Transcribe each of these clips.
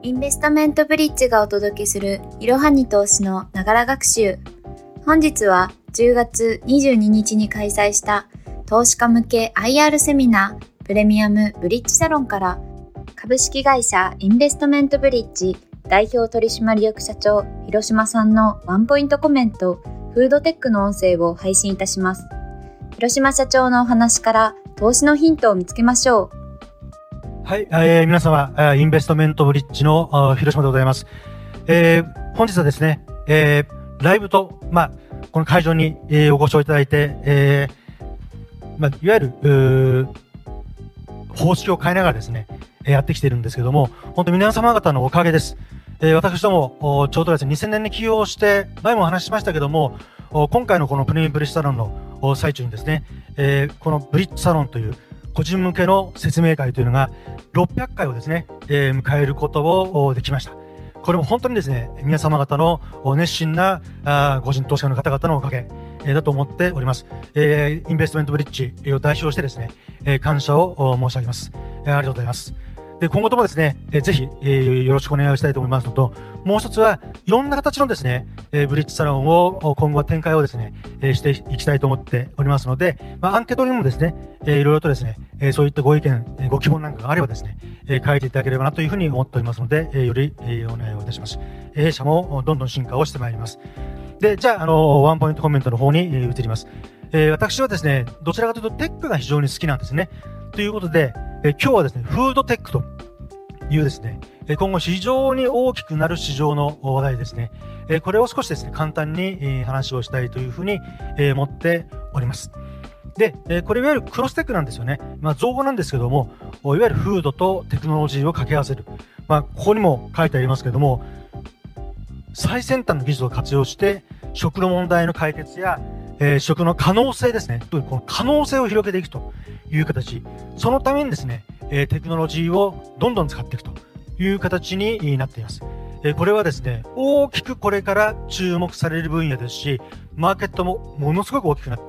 インベストメントブリッジがお届けするいろはに投資のながら学習。本日は10月22日に開催した投資家向け IR セミナープレミアムブリッジサロンから株式会社インベストメントブリッジ代表取締役社長広島さんのワンポイントコメントフードテックの音声を配信いたします。広島社長のお話から投資のヒントを見つけましょう。はい、えー、皆様、インベストメントブリッジの広島でございます。えー、本日はですね、えー、ライブと、まあ、この会場に、えー、ご視聴いただいて、えー、まあ、いわゆる、方式を変えながらですね、やってきているんですけども、本当皆様方のおかげです。えー、私ども、ちょうどですね、2000年に起用して、前もお話ししましたけども、今回のこのプレミアムブリッジサロンの最中にですね、えー、このブリッジサロンという個人向けの説明会というのが600回をですね、えー、迎えることをできました。これも本当にですね、皆様方の熱心なあ個人投資家の方々のおかげ、えー、だと思っております。えー、インベストメントブリッジを代表してですね、えー、感謝を申し上げます、えー。ありがとうございます。で、今後ともですね、えー、ぜひ、えー、よろしくお願いしたいと思いますのと、もう一つは、いろんな形のですね、えー、ブリッジサロンを今後は展開をですね、えー、していきたいと思っておりますので、まあ、アンケートにもですね、えー、いろいろとですね、えー、そういったご意見、えー、ご希望なんかがあればですね、えー、書いていただければなというふうに思っておりますので、えー、より、えー、お願いをいたします。弊社もどんどん進化をしてまいります。で、じゃあ、あの、ワンポイントコメントの方に、移ります。えー、私はですね、どちらかというとテックが非常に好きなんですね。ということで、えー、今日はですね、フードテックというですね、今後非常に大きくなる市場の話題ですね。これを少しですね、簡単に話をしたいというふうに思っております。で、これいわゆるクロステックなんですよね。まあ、造語なんですけども、いわゆるフードとテクノロジーを掛け合わせる。まあ、ここにも書いてありますけども、最先端の技術を活用して、食の問題の解決や、えー、食の可能性ですね。この可能性を広げていくという形。そのためにですね、えテクノロジーをどんどん使っていくという形になっています。えこれはですね、大きくこれから注目される分野ですし、マーケットもものすごく大きくなっ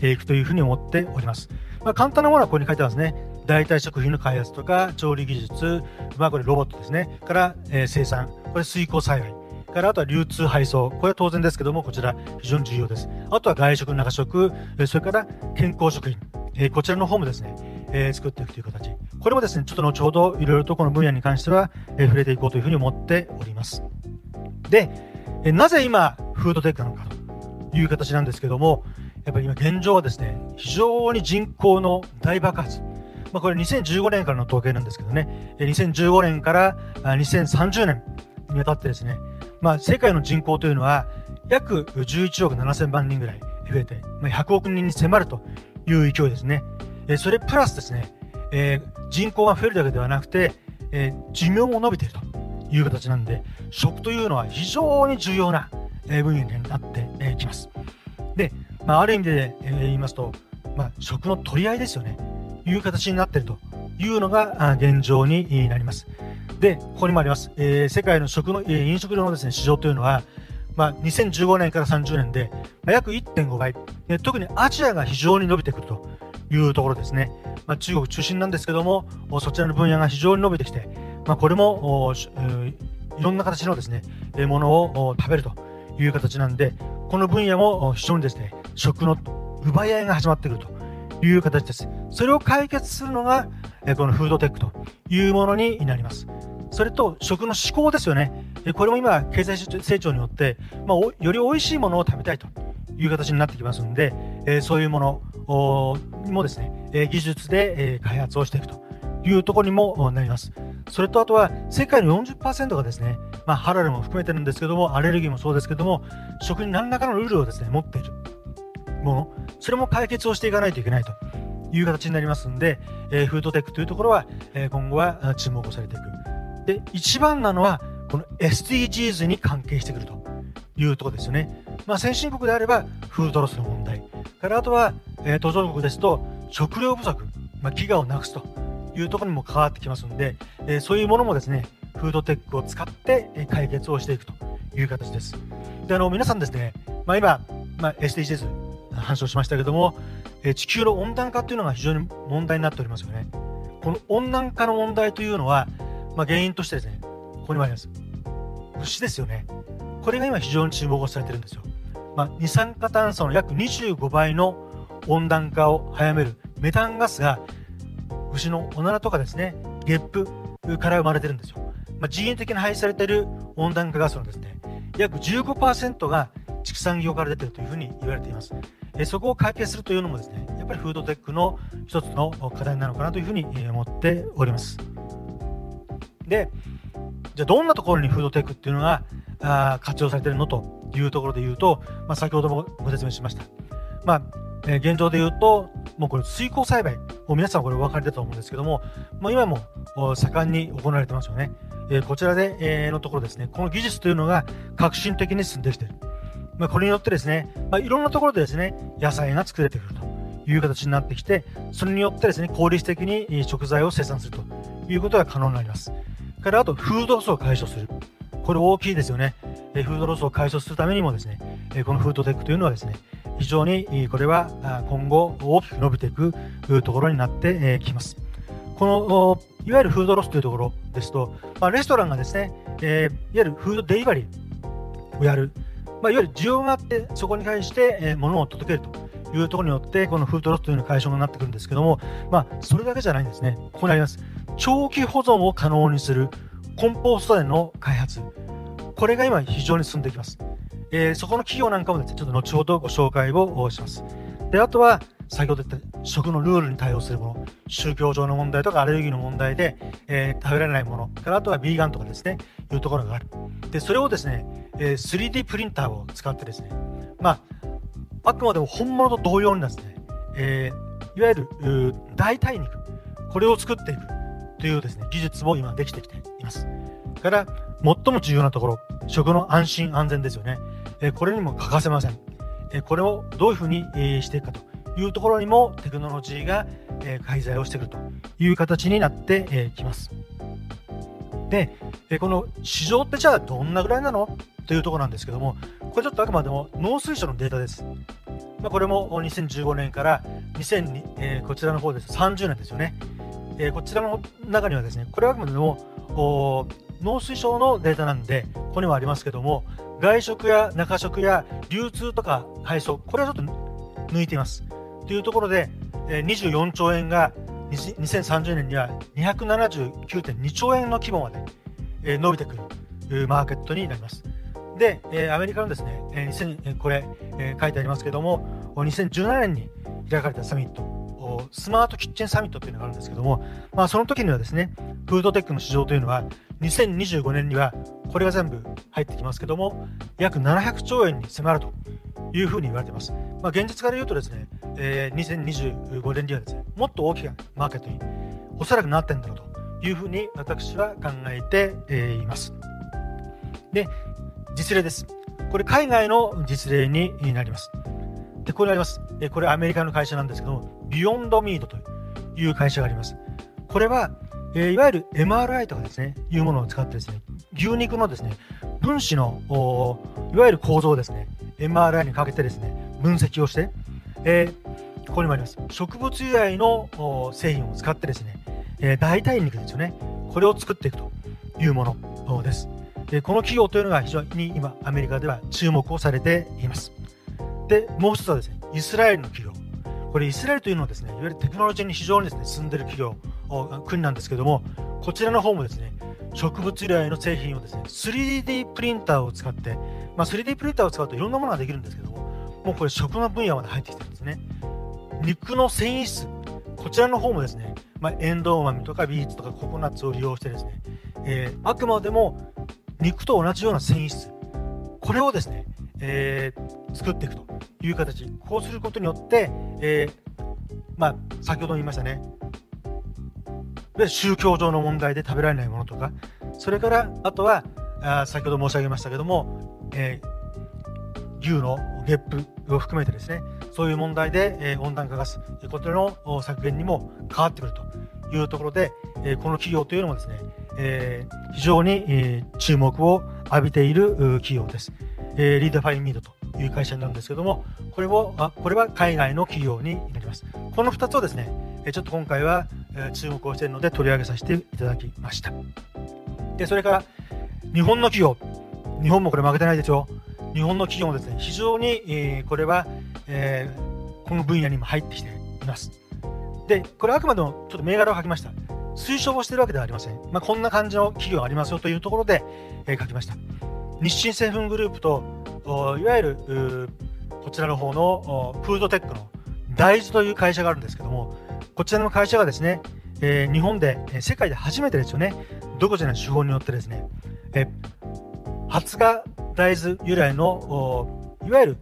ていくというふうに思っております。まあ、簡単なものはここに書いてますね。代替食品の開発とか調理技術、まあこれロボットですね。から、えー、生産、これ水耕栽培。からあとは流通配送。これは当然ですけども、こちら非常に重要です。あとは外食、中食、それから健康食品。え、こちらの方もですね、え、作っていくという形。これもですね、ちょっと後ほどいろいろとこの分野に関しては、え、触れていこうというふうに思っております。で、え、なぜ今、フードテックなのかという形なんですけども、やっぱり今現状はですね、非常に人口の大爆発。まあ、これ2015年からの統計なんですけどね、2015年から2030年にわたってですね、まあ、世界の人口というのは約11億7000万人ぐらい増えて、まあ、100億人に迫るという勢いですね。えそれプラスですね、えー、人口が増えるだけではなくて、えー、寿命も伸びているという形なんで、食というのは非常に重要な、え分野になってき、ます。で、まあ、ある意味で、え、言いますと、まあ、食の取り合いですよね。いう形になっているというのが現状になります。で、ここにもあります。えー、世界の食の、え、飲食料のですね、市場というのは、まあ、2015年から30年で、約1.5倍、特にアジアが非常に伸びてくるというところですね。まあ、中国中心なんですけども、そちらの分野が非常に伸びてきて、まあ、これも、いろんな形のですね、ものを食べるという形なんで、この分野も非常にですね、食の奪い合いが始まってくるという形です。それを解決するのが、このフードテックというものになります。それと食の思考ですよね。これも今、経済成長によって、まあ、より美味しいものを食べたいという形になってきますので、えそういうものもですね、え技術で、え開発をしていくというところにもなります。それとあとは世界の40%がですね、まあ、ハラルも含めてるんですけども、アレルギーもそうですけども、食に何らかのルールをですね、持っているもの、それも解決をしていかないといけないという形になりますんで、えー、フードテックというところは、えー、今後は注目をされていく。で、一番なのは、この SDGs に関係してくるというところですよね。まあ、先進国であれば、フードロスの問題。からあとは、えー、途上国ですと、食料不足、まあ、飢餓をなくすというところにも関わってきますので、えー、そういうものもですね、フードテックを使って解決をしていくという形です。で、あの、皆さんですね、まあ、今、まあ、SDGs 話をしましたけども、えー、地球の温暖化というのが非常に問題になっておりますよね。この温暖化の問題というのは、まあ、原因としてですね、ここにもあります。牛ですよね。これが今非常に注目をされてるんですよ。まあ、二酸化炭素の約25倍の温暖化を早めるメタンガスが牛のおならとかですね、ゲップから生まれてるんですよ。まあ、人為的に排出されている温暖化ガスのですね、約15%が畜産業から出てるというふうに言われています。えそこを解決するというのもですね、やっぱりフードテックの一つの課題なのかなというふうに思っております。で、じゃあどんなところにフードテックっていうのがあ活用されてるのというところで言うと、まあ、先ほどもご説明しました。まあ、え、現状で言うと、もうこれ水耕栽培、も皆さんこれお分かりだと思うんですけども、まあ、今も盛んに行われてますよね。え、こちらで、え、のところですね、この技術というのが革新的に進んできている。まあ、これによってですね、まあ、いろんなところでですね、野菜が作れてくるという形になってきて、それによってですね、効率的に食材を生産するということが可能になります。からあと、フードロスを解消する。これ大きいですよね。フードロスを解消するためにもですね、このフードテックというのはですね、非常にこれは今後大きく伸びていくところになってきます。このいわゆるフードロスというところですと、まあ、レストランがですね、えー、いわゆるフードデリバリーをやる、まあ、いわゆる需要があってそこに対して、え、物を届けるというところによってこのフードロスというの解消になってくるんですけども、まあ、それだけじゃないんですね。ここにあります。長期保存を可能にするコンポスト園の開発。これが今非常に進んでいきます。えー、そこの企業なんかもですね、ちょっと後ほどご紹介をします。で、あとは、先ほど言った食のルールに対応するもの、宗教上の問題とかアレルギーの問題で、えー、食べられないもの、からあとはビーガンとかですね、いうところがある。で、それをですね、えー、3D プリンターを使ってですね、まあ、あくまでも本物と同様にですね、えー、いわゆる代替肉、これを作っていくというですね、技術も今できてきています。から、最も重要なところ、食の安心安全ですよね。えこれにも欠かせません。えこれをどういうふうに、えしていくかというところにもテクノロジーが、え介在をしてくるという形になってえきます。で、えこの市場ってじゃあどんなぐらいなの？というところなんですけども、これちょっとあくまでも農水省のデータです。まあ、これも2015年から2002、え、こちらの方です。30年ですよね。えー、こちらの中にはですね、これはあくまでも農水省のデータなんで、ここにもありますけども、外食や中食や流通とか配送、これはちょっと抜いています。というところで、24兆円が2030年には279.2兆円の規模まで伸びてくるマーケットになります。で、アメリカのですね、2000これ書いてありますけども、2017年に開かれたサミット、スマートキッチンサミットというのがあるんですけども、まあ、その時にはですね、フードテックの市場というのは2025年にはこれが全部入ってきますけども約700兆円に迫るというふうに言われています。まあ、現実から言うとですね、えー、2025年にはですねもっと大きなマーケットにおそらくなってんだろうというふうに私は考えて、います。で実例です。これ海外の実例になります。でこれあります。これアメリカの会社なんですけどもビヨンドミートという会社があります。これはえー、いわゆる MRI とかですね、いうものを使ってですね、牛肉のですね、分子の、いわゆる構造をですね、MRI にかけてですね、分析をして、えー、ここにもあります。植物由来の製品を使ってですね、えー、代替肉ですよね。これを作っていくというものです。でこの企業というのが非常に今、アメリカでは注目をされています。で、もう一つはですね、イスラエルの企業。これイスラエルというのはですね、いわゆるテクノロジーに非常にですね、進んでいる企業国なんですけども、こちらの方もですね、植物由来の製品をですね、3D プリンターを使って、まあ、3D プリンターを使うといろんなものができるんですけども、もうこれ食の分野まで入ってきてるんですね。肉の繊維質、こちらの方もですね、まあ、エンドウ豆とかビーツとかココナッツを利用してですね、えー、あくまでも肉と同じような繊維質、これをですね、えー、作っていくという形、こうすることによって、えー、まあ、先ほども言いましたね、宗教上の問題で食べられないものとか、それからあとはあ先ほど申し上げましたけども、えー、牛のゲップを含めてですね、そういう問題で、えー、温暖化ガスことの削減にも変わってくるというところで、えー、この企業というのもですね、えー、非常に、えー、注目を浴びている企業です。えー、リーダーファインミードという会社なんですけども、これもあこれは海外の企業になります。この2つをですね、ちょっと今回は注目をしているので取り上げさせていただきました。でそれから、日本の企業、日本もこれ負けてないですよ。日本の企業もですね、非常に、えー、これは、えー、この分野にも入ってきています。で、これあくまでもちょっと銘柄を書きました。推奨をしているわけではありません。まあ、こんな感じの企業がありますよというところで、えー、書きました。日清製粉グループと、いわゆるこちらの方のフードテックの大豆という会社があるんですけども、こちらの会社がですね、えー、日本で、世界で初めてですよね、独自の手法によってですね、え発芽大豆由来のいわゆる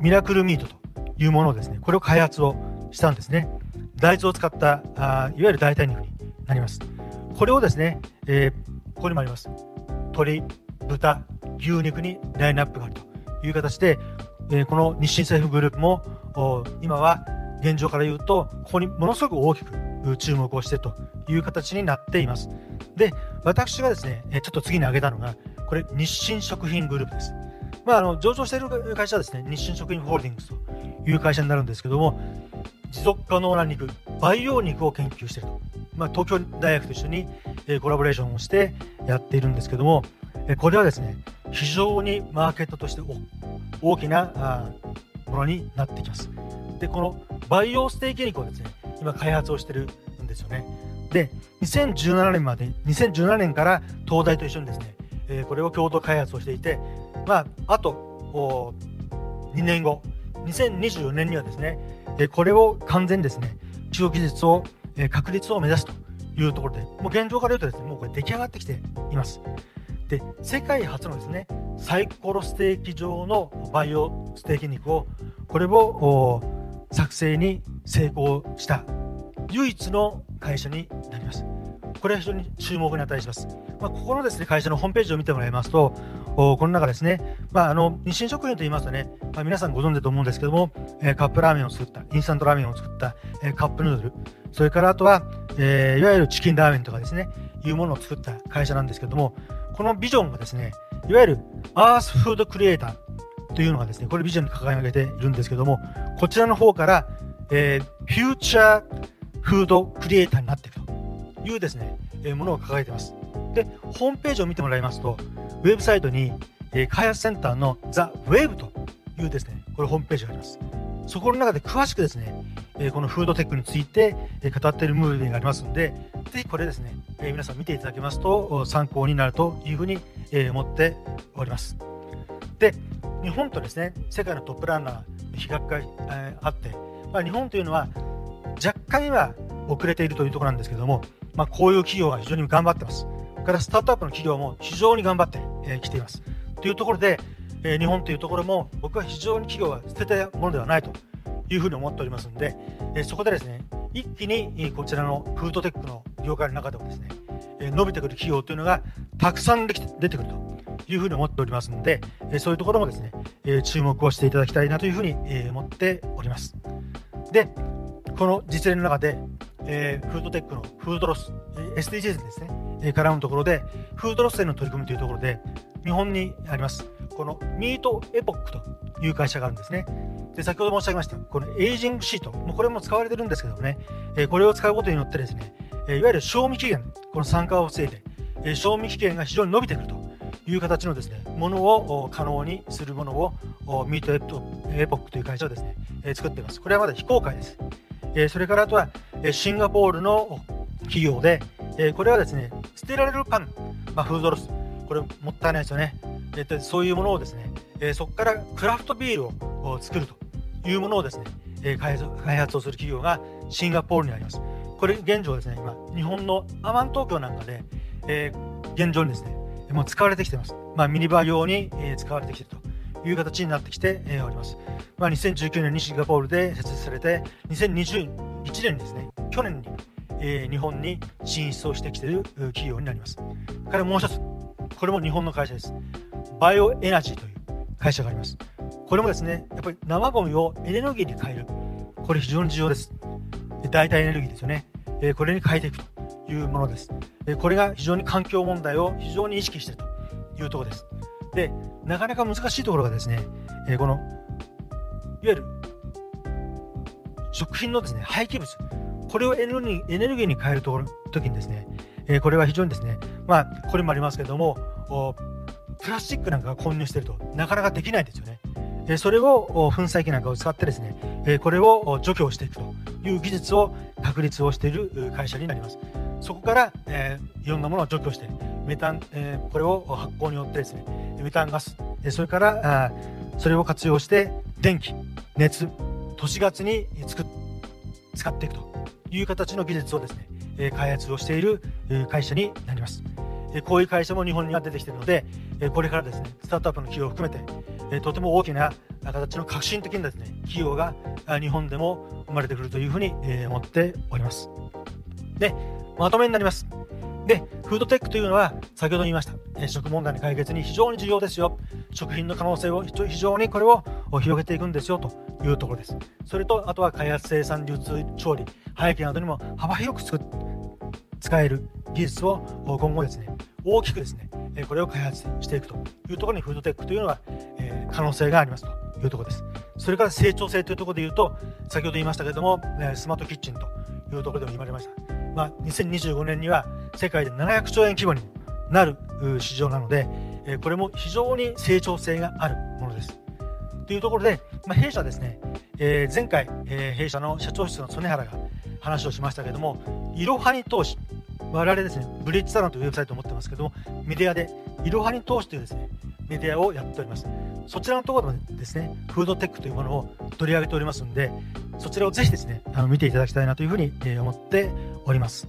ミラクルミートというものをですね、これを開発をしたんですね。大豆を使ったあいわゆる代替肉になります。これをですね、えー、ここにもあります。鶏、豚、牛肉にラインナップがあるという形で、えー、この日清製粉グループも今は現状から言うと、ここにものすごく大きく注目をしてという形になっています。で、私がですね、ちょっと次に挙げたのが、これ、日清食品グループです。まあ、あの上場している会社はですね、日清食品ホールディングスという会社になるんですけども、持続可能な肉、培養肉を研究していると。まあ、東京大学と一緒に、えコラボレーションをしてやっているんですけども、えこれはですね、非常にマーケットとして大きなものになってきます。で、この培養ステーキ肉をですね、今開発をしてるんですよね。で、2017年まで、2017年から東大と一緒にですね、え、これを共同開発をしていて、まあ、あと2年後、2024年にはですね、え、これを完全にですね、中国技術を、え、確立を目指すというところで、もう現状から言うとですね、もうこれ出来上がってきています。で、世界初のですね、サイコロステーキ状の培養ステーキ肉を、これを作成に成功した唯一の会社になります。これは非常に注目に値します。まあ、ここのですね会社のホームページを見てもらいますと、この中ですね、まあ、あの日清食品といいますとね、まあ、皆さんご存知だと思うんですけども、えー、カップラーメンを作った、インスタントラーメンを作った、えー、カップヌードル、それからあとは、えー、いわゆるチキンラーメンとかですね、いうものを作った会社なんですけども、このビジョンがですね、いわゆるアースフードクリエイター、というのがですね、これビジョンに掲げているんですけども、こちらの方から、えー、フューチャーフードクリエイターになっていくというですね、えー、ものを掲げています。で、ホームページを見てもらいますと、ウェブサイトに、えー、開発センターの The Wave というですね、これホームページがあります。そこの中で詳しくですね、えー、このフードテックについて、えー、語っているムービーがありますので、ぜひこれですね、えー、皆さん見ていただけますと参考になるというふうに、えー、思っております。で、日本とですね世界のトップランナーの比較が、えー、あって、まあ、日本というのは若干は遅れているというところなんですけども、まあ、こういう企業が非常に頑張ってます。からスタートアップの企業も非常に頑張ってき、えー、ています。というところで、え、日本というところも僕は非常に企業は捨てたものではないというふうに思っておりますので、え、そこでですね一気にこちらのフードテックの業界の中でもですね、え伸びてくる企業というのがたくさん出てくるというふうに思っておりますので、えそういうところもですね、え注目をしていただきたいなというふうに、え思っております。で、この実例の中で、えフードテックのフードロス、SDGs ですね、え絡むところで、フードロスへの取り組みというところで、日本にあります、このミートエポックという会社があるんですね。で、先ほど申し上げました、このエイジングシート、もうこれも使われてるんですけどもね、えこれを使うことによってですね、えいわゆる賞味期限、この酸化を防いで、え賞味期限が非常に伸びてくるという形のですね、ものを可能にするものをミートエポックという会社をですね、作っています。これはまだ非公開です。それからあとはシンガポールの企業で、えこれはですね、捨てられるパン、まあ、フードロス、これもったいないですよね。えっそういうものをですねえ、そこからクラフトビールを作るというものをですね、え開発をする企業がシンガポールにあります。これ現状ですね、今、日本のアマン東京なんかで、え、現状にですね、もう使われてきてます。まあ、ミニバー用に、え、使われてきているという形になってきて、え、おります。まあ、2019年にシンガポールで設立されて、2021年にですね、去年に、えー、日本に進出をしてきている企業になります。からもう一つ、これも日本の会社です。バイオエナジーという会社があります。これもですね、やっぱり生ゴミをエネルギーに変える。これ非常に重要です。代替エネルギーですよね。えこれに変えていくと。いうものです。でこれが非常に環境問題を非常に意識しているというところです。で、なかなか難しいところがですね、えー、この、いわゆる食品のですね、廃棄物、これをエネルギーエネルギーに変えると時にですね、えー、これは非常にですね、まあ、これもありますけども、プラスチックなんかが混入してるとなかなかできないですよね。えそれを粉砕機なんかを使ってですね、えこれを除去していくという技術を確立をしている会社になります。そこから、えーいろんなものを除去して、メタン、えこれを発酵によってですね、メタンガスえ、それからあそれを活用して電気、熱、都市ガスに作使っていくという形の技術をですね、え開発をしている会社になります。こういう会社も日本には出てきているので、これからですね、スタートアップの企業を含めて、とても大きな形の革新的なですね、企業が日本でも生まれてくるというふうに思っております。で、まとめになります。で、フードテックというのは、先ほど言いました、食問題の解決に非常に重要ですよ。食品の可能性を非常にこれを広げていくんですよというところです。それと、あとは開発、生産、流通、調理、廃棄などにも幅広く使える技術を今後ですね、大きくですね、これを開発していくというところにフードテックというのは、え可能性がありますというところです。それから成長性というところで言うと、先ほど言いましたけれども、スマートキッチンというところでも言われました。まあ、2025年には世界で700兆円規模になる市場なので、これも非常に成長性があるものです。というところで、まあ、弊社ですね、えー、前回、えー、弊社の社長室の曽根原が話をしましたけれども、いろはに投資、我々ですね、ブリッジサロンというウェブサイトを持ってますけども、メディアでいろはに投資というですね、メディアをやっております。そちらのところでですね、フードテックというものを取り上げておりますので、そちらをぜひですね、あの見ていただきたいなというふうに、思っております。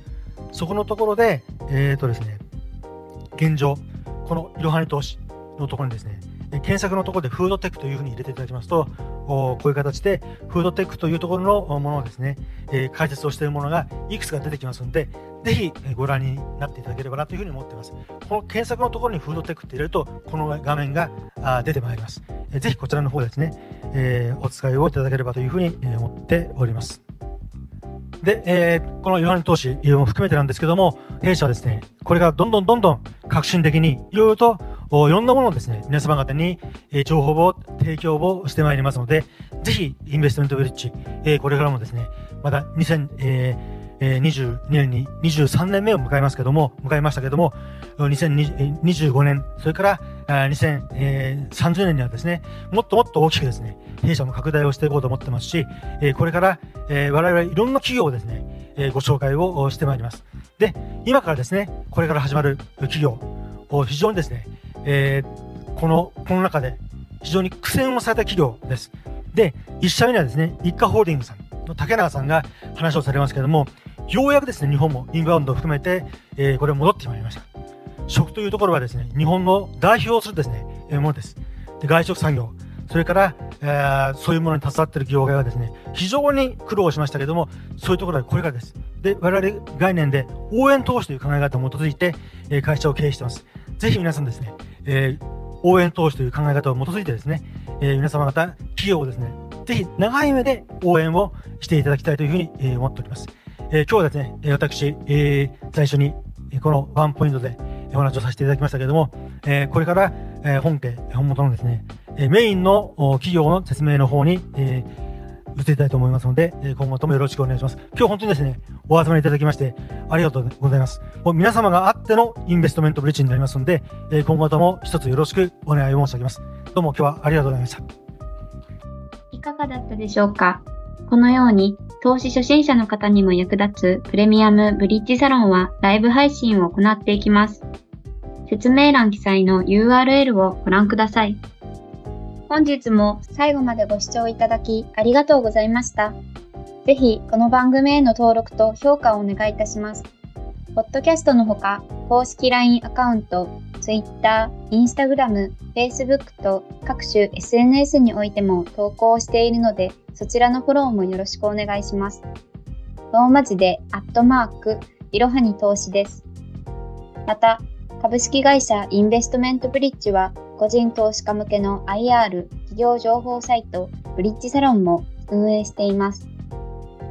そこのところで、えっ、ー、とですね、現状、このいろはに投資のところにですね、検索のところでフードテックというふうに入れていただきますと、こういう形でフードテックというところのものをですね、えー、解説をしているものがいくつか出てきますので、ぜひご覧になっていただければなというふうに思っています。この検索のところにフードテックって入れると、この画面が出てまいります。えー、ぜひこちらの方ですね、えー、お使いをいただければというふうに思っております。で、えー、このヨハネ投資も含めてなんですけども、弊社はですね、これからどんどんどんどん革新的にいろいろといろんなものをですね、皆様方にえ情報を提供をしてまいりますので、ぜひインベストメントブリッジ、え、これからもですね、まだ2022、えー、年に23年目を迎えますけども、迎えましたけども、2025年、それから2030年にはですね、もっともっと大きくですね、弊社も拡大をしていこうと思ってますし、これから我々いろんな企業をですね、ご紹介をしてまいります。で、今からですね、これから始まる企業、非常にですね、えこの、この中で非常に苦戦をされた企業です。で、1社目にはですね、一家ホールディングさんの竹永さんが話をされますけれども、ようやくですね、日本もインバウンドを含めて、えこれ戻ってまいりました。食というところはですね、日本の代表するですね、ものです。で外食産業、それから、えー、そういうものに携わっている業界はですね、非常に苦労しましたけども、そういうところはこれからです。で、我々概念で応援投資という考え方に基づいて、えー、会社を経営しています。ぜひ皆さんですね、えー、応援投資という考え方を基づいてですね、えー、皆様方、企業をですね、ぜひ長い目で応援をしていただきたいというふうに、えー、思っております。えー、今日はですね、私、えー、最初にこのワンポイントでお話をさせていただきましたけれども、えー、これから、えー、本家、本元のですね、えー、メインの企業の説明の方に、えー、移っていきたいと思いますので、え今後ともよろしくお願いします。今日本当にですね、お集まりいただきまして、ありがとうございます。もう皆様があってのインベストメントブリッジになりますので、え今後とも一つよろしくお願い申し上げます。どうも今日はありがとうございました。いかがだったでしょうか？このように投資初心者の方にも役立つプレミアムブリッジサロンはライブ配信を行っていきます。説明欄記載の URL をご覧ください。本日も最後までご視聴いただきありがとうございました。ぜひこの番組への登録と評価をお願いいたします。ポッドキャストのほか、公式 LINE アカウント、Twitter、Instagram、Facebook と各種 SNS においても投稿しているので、そちらのフォローもよろしくお願いします。ローマ字で、アットマーク、いろはに投資です。また、株式会社インベストメントブリッジは、個人投資家向けの IR 企業情報サイト、ブリッジサロンも運営しています。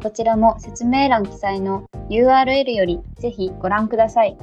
こちらも説明欄記載の URL よりぜひご覧ください。